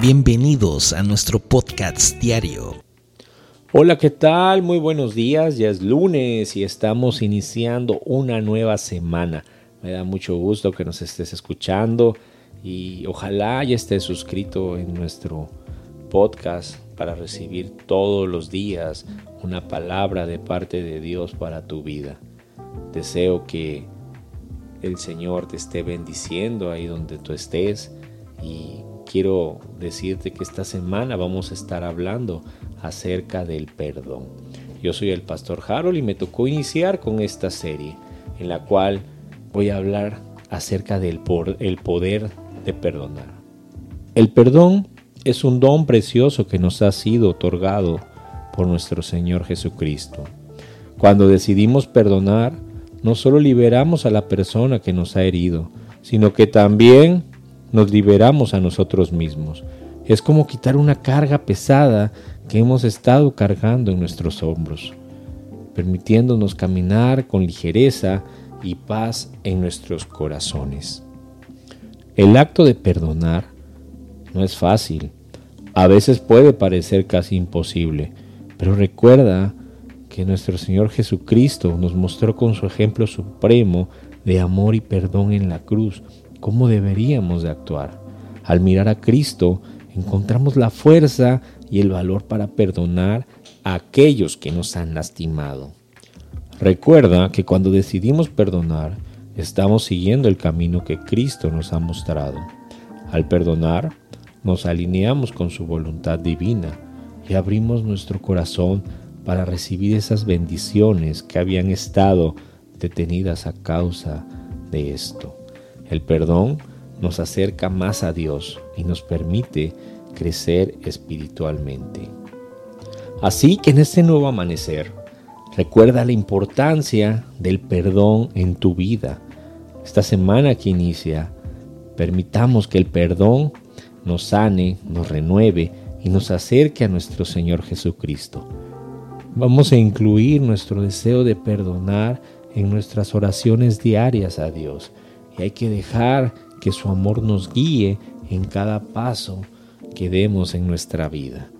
Bienvenidos a nuestro podcast diario. Hola, ¿qué tal? Muy buenos días. Ya es lunes y estamos iniciando una nueva semana. Me da mucho gusto que nos estés escuchando y ojalá ya estés suscrito en nuestro podcast para recibir todos los días una palabra de parte de Dios para tu vida. Deseo que el Señor te esté bendiciendo ahí donde tú estés y quiero decirte que esta semana vamos a estar hablando acerca del perdón. Yo soy el pastor Harold y me tocó iniciar con esta serie en la cual voy a hablar acerca del el poder de perdonar. El perdón es un don precioso que nos ha sido otorgado por nuestro Señor Jesucristo. Cuando decidimos perdonar, no solo liberamos a la persona que nos ha herido, sino que también nos liberamos a nosotros mismos. Es como quitar una carga pesada que hemos estado cargando en nuestros hombros, permitiéndonos caminar con ligereza y paz en nuestros corazones. El acto de perdonar no es fácil, a veces puede parecer casi imposible, pero recuerda que nuestro Señor Jesucristo nos mostró con su ejemplo supremo de amor y perdón en la cruz cómo deberíamos de actuar. Al mirar a Cristo encontramos la fuerza y el valor para perdonar a aquellos que nos han lastimado. Recuerda que cuando decidimos perdonar, estamos siguiendo el camino que Cristo nos ha mostrado. Al perdonar, nos alineamos con su voluntad divina y abrimos nuestro corazón para recibir esas bendiciones que habían estado detenidas a causa de esto. El perdón nos acerca más a Dios y nos permite crecer espiritualmente. Así que en este nuevo amanecer, recuerda la importancia del perdón en tu vida. Esta semana que inicia, permitamos que el perdón nos sane, nos renueve y nos acerque a nuestro Señor Jesucristo. Vamos a incluir nuestro deseo de perdonar en nuestras oraciones diarias a Dios y hay que dejar que su amor nos guíe en cada paso que demos en nuestra vida.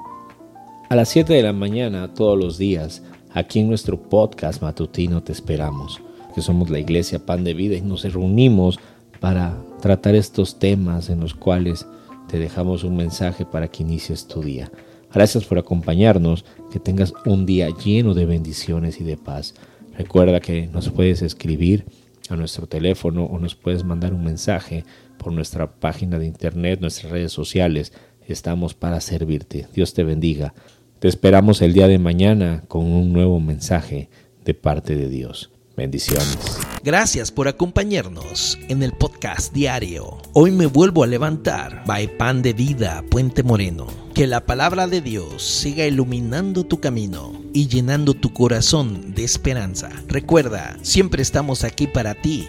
A las 7 de la mañana todos los días, aquí en nuestro podcast matutino te esperamos, que somos la iglesia Pan de Vida y nos reunimos para tratar estos temas en los cuales te dejamos un mensaje para que inicies tu día. Gracias por acompañarnos, que tengas un día lleno de bendiciones y de paz. Recuerda que nos puedes escribir a nuestro teléfono o nos puedes mandar un mensaje por nuestra página de internet, nuestras redes sociales. Estamos para servirte. Dios te bendiga. Te esperamos el día de mañana con un nuevo mensaje de parte de Dios. Bendiciones. Gracias por acompañarnos en el podcast diario. Hoy me vuelvo a levantar. By Pan de Vida, Puente Moreno. Que la palabra de Dios siga iluminando tu camino y llenando tu corazón de esperanza. Recuerda, siempre estamos aquí para ti